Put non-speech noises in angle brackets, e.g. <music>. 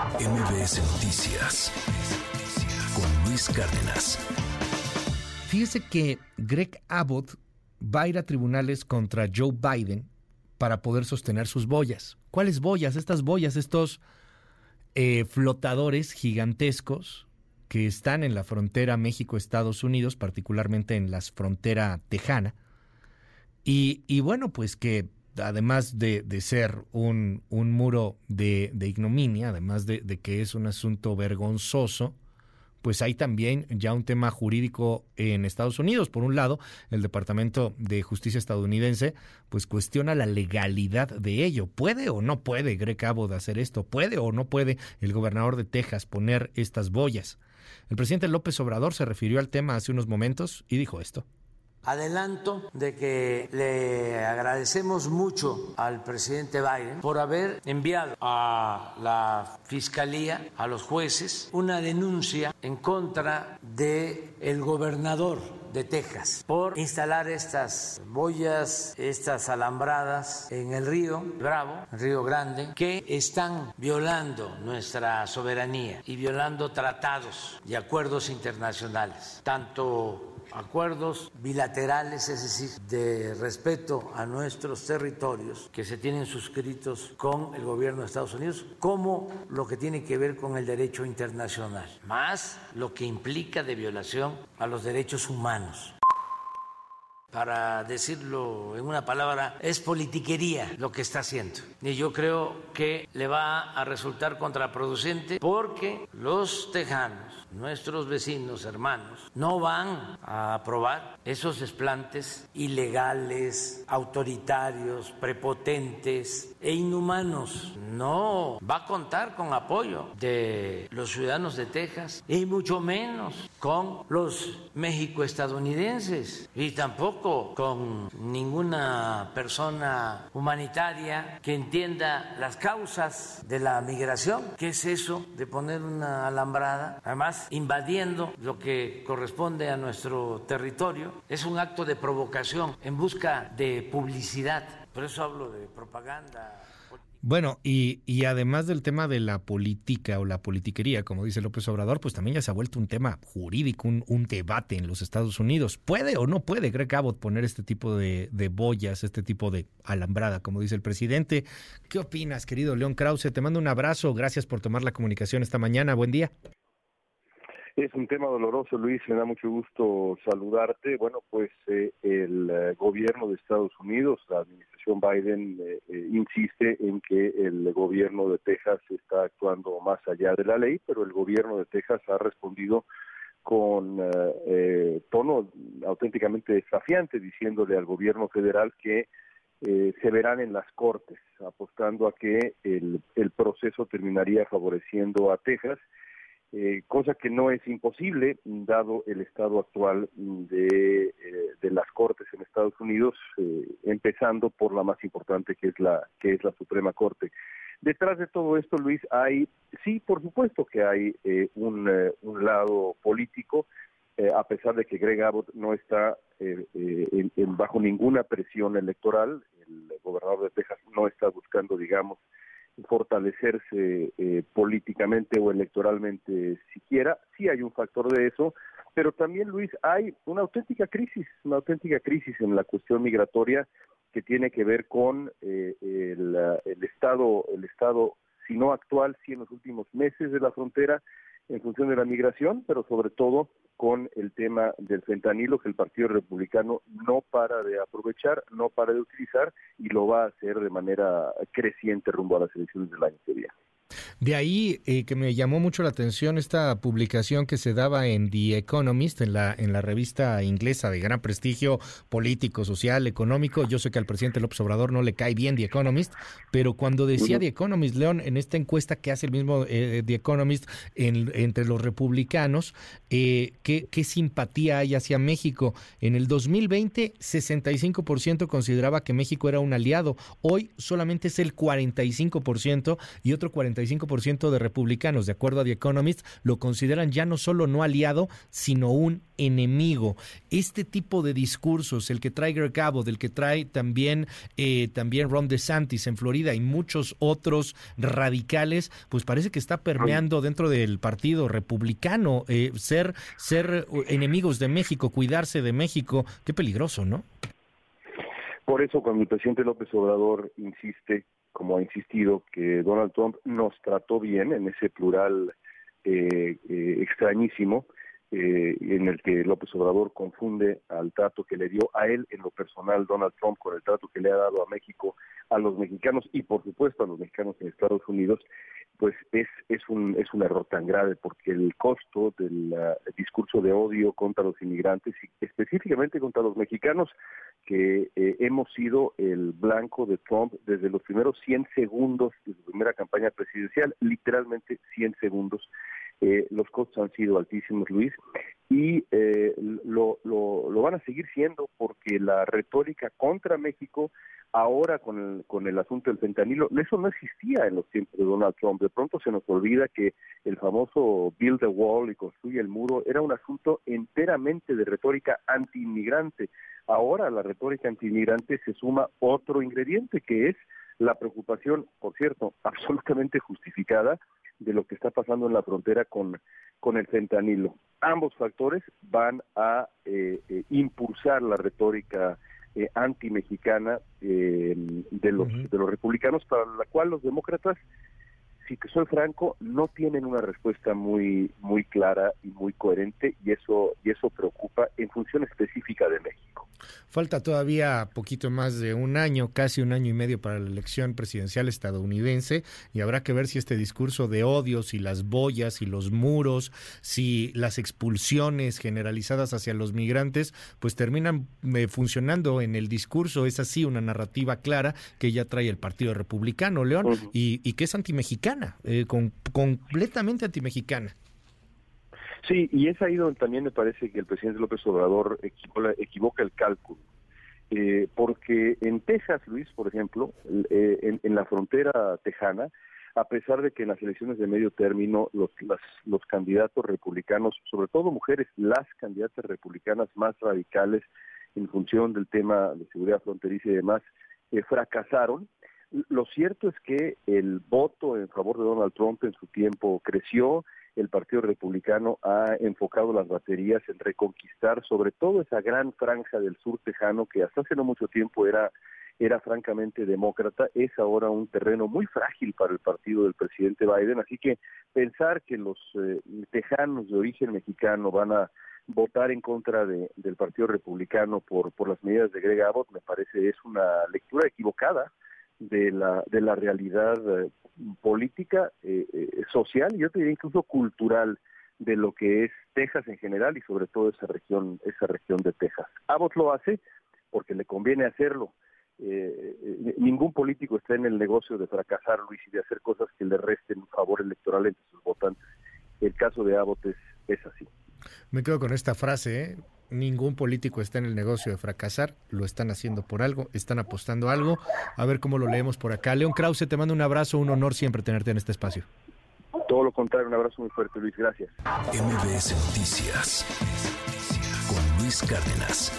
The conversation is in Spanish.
MBS Noticias con Luis Cárdenas. Fíjese que Greg Abbott va a ir a tribunales contra Joe Biden para poder sostener sus boyas. ¿Cuáles boyas? Estas boyas, estos eh, flotadores gigantescos que están en la frontera México-Estados Unidos, particularmente en la frontera tejana. Y, bueno, pues que además de, ser un, muro de, ignominia, además de, que es un asunto vergonzoso, pues hay también ya un tema jurídico en Estados Unidos. Por un lado, el Departamento de Justicia estadounidense pues cuestiona la legalidad de ello. ¿Puede o no puede Greg Abbott hacer esto? ¿Puede o no puede el gobernador de Texas poner estas boyas? El presidente López Obrador se refirió al tema hace unos momentos y dijo esto. Adelanto de que le agradecemos mucho al presidente Biden por haber enviado a la fiscalía, a los jueces, una denuncia en contra de el gobernador de Texas por instalar estas boyas, estas alambradas en el río Bravo, Río Grande, que están violando nuestra soberanía y violando tratados y acuerdos internacionales, tanto acuerdos bilaterales, es decir, de respeto a nuestros territorios que se tienen suscritos con el gobierno de Estados Unidos, como lo que tiene que ver con el derecho internacional, más lo que implica de violación a los derechos humanos para decirlo en una palabra, es politiquería lo que está haciendo. Y yo creo que le va a resultar contraproducente porque los tejanos nuestros vecinos, hermanos, no van a aprobar esos desplantes ilegales, autoritarios, prepotentes e inhumanos. No va a contar con apoyo de los ciudadanos de Texas y mucho menos con los México-estadounidenses y tampoco con ninguna persona humanitaria que entienda las causas de la migración. ¿Qué es eso de poner una alambrada? Además, invadiendo lo que corresponde a nuestro territorio. Es un acto de provocación en busca de publicidad. Por eso hablo de propaganda. Bueno, y, y, además del tema de la política o la politiquería, como dice López Obrador, pues también ya se ha vuelto un tema jurídico, un, un debate en los Estados Unidos. ¿Puede o no puede Greg Abbott poner este tipo de, de, boyas, este tipo de alambrada, como dice el presidente? ¿Qué opinas, querido León Krause? Te mando un abrazo. Gracias por tomar la comunicación esta mañana. Buen día. Es un tema doloroso, Luis, me da mucho gusto saludarte. Bueno, pues eh, el eh, gobierno de Estados Unidos, la administración Biden, eh, insiste en que el gobierno de Texas está actuando más allá de la ley, pero el gobierno de Texas ha respondido con tono auténticamente desafiante, diciéndole al gobierno federal que se verán en las cortes, apostando a que el, el proceso terminaría favoreciendo a Texas eh, cosa que no es imposible dado el estado actual de, eh, las cortes en Estados Unidos, eh, empezando por la más importante que es la que es la Suprema Corte. Detrás de todo esto, Luis, hay sí, por supuesto que hay un, un lado político, a pesar de que Greg Abbott no está bajo ninguna presión electoral, el gobernador de Texas no está buscando, digamos, fortalecerse eh, políticamente o electoralmente siquiera. Sí hay un factor de eso, pero también, Luis, hay una auténtica crisis, una auténtica crisis en la cuestión migratoria que tiene que ver con eh, el, el, estado, el estado, si no actual, si en los últimos meses de la frontera, en función de la migración, pero sobre todo con el tema del fentanilo que el Partido Republicano no para de aprovechar, no para de utilizar y lo va a hacer de manera creciente rumbo a las elecciones del año que. De ahí eh, que me llamó mucho la atención esta publicación que se daba en The Economist, en la, en la revista inglesa de gran prestigio político, social, económico. Yo sé que al presidente López Obrador no le cae bien The Economist, pero cuando decía The Economist, León, en esta encuesta que hace el mismo eh, The Economist entre los republicanos, eh, ¿qué, ¿qué simpatía hay hacia México? En el 2020, 65% consideraba que México era un aliado. Hoy solamente es el 45% y otro 45% 45% de republicanos, de acuerdo a The Economist, lo consideran ya no solo no aliado, sino un enemigo. Este tipo de discursos, el que trae Greg Abbott, el que trae también, eh, también Ron DeSantis en Florida y muchos otros radicales, pues parece que está permeando dentro del partido republicano. Eh, ser, ser enemigos de México, cuidarse de México, qué peligroso, ¿no? Por eso cuando el presidente López Obrador insiste, como ha insistido, que Donald Trump nos trató bien en ese plural eh, eh, extrañísimo, eh, en el que López Obrador confunde al trato que le dio a él en lo personal Donald Trump con el trato que le ha dado a México, a los mexicanos y por supuesto a los mexicanos en Estados Unidos, pues es, es, un, es un error tan grave porque el costo del discurso de odio contra los inmigrantes y específicamente contra los mexicanos que eh, hemos sido el blanco de Trump desde los primeros 100 segundos de su primera campaña presidencial, literalmente 100 segundos. Eh, los costos han sido altísimos, Luis, y eh, lo, lo, lo, van a seguir siendo porque la retórica contra México, ahora con el, con el asunto del fentanilo, eso no existía en los tiempos de Donald Trump. De pronto se nos olvida que el famoso Build the Wall y construye el muro era un asunto enteramente de retórica anti-inmigrante. Ahora la retórica anti-inmigrante se suma otro ingrediente que es la preocupación, por cierto, <laughs> absolutamente justificada de lo que está pasando en la frontera con, con el fentanilo. Ambos factores van a eh, eh, impulsar la retórica eh, anti-mexicana eh, de, los, de los republicanos, para la cual los demócratas si soy franco, no tienen una respuesta muy muy clara y muy coherente y eso y eso preocupa en función específica de México. Falta todavía poquito más de un año, casi un año y medio para la elección presidencial estadounidense y habrá que ver si este discurso de odios y las boyas y los muros, si las expulsiones generalizadas hacia los migrantes, pues terminan eh, funcionando en el discurso. Es así una narrativa clara que ya trae el Partido Republicano, León, y, y que es antimexicana, eh, con, completamente antimexicana. Sí, y es ahí donde también me parece que el presidente López Obrador equivoca el cálculo. Eh, porque en Texas, Luis, por ejemplo, eh, en, la frontera tejana, a pesar de que en las elecciones de medio término los, los candidatos republicanos, sobre todo mujeres, las candidatas republicanas más radicales en función del tema de seguridad fronteriza y demás, eh, fracasaron, lo cierto es que el voto en favor de Donald Trump en su tiempo creció, el Partido Republicano ha enfocado las baterías en reconquistar sobre todo esa gran franja del sur tejano que hasta hace no mucho tiempo era era francamente demócrata, es ahora un terreno muy frágil para el partido del presidente Biden, así que pensar que los eh, tejanos de origen mexicano van a votar en contra de, del Partido Republicano por, por las medidas de Greg Abbott me parece es una lectura equivocada de la, de la realidad eh, política, eh, eh, social y yo te diría incluso cultural de lo que es Texas en general y sobre todo esa región, esa región de Texas. Abbott lo hace porque le conviene hacerlo. ningún político está en el negocio de fracasar, Luis, y de hacer cosas que le resten favor electoral entre sus votantes. El caso de Abbott es, es así. Me quedo con esta frase, ¿eh? ningún político está en el negocio de fracasar, lo están haciendo por algo, están apostando algo. A ver cómo lo leemos por acá. León Krause, te mando un abrazo, un honor siempre tenerte en este espacio. Todo lo contrario, un abrazo muy fuerte, Luis, gracias. MBS Noticias con Luis Cárdenas.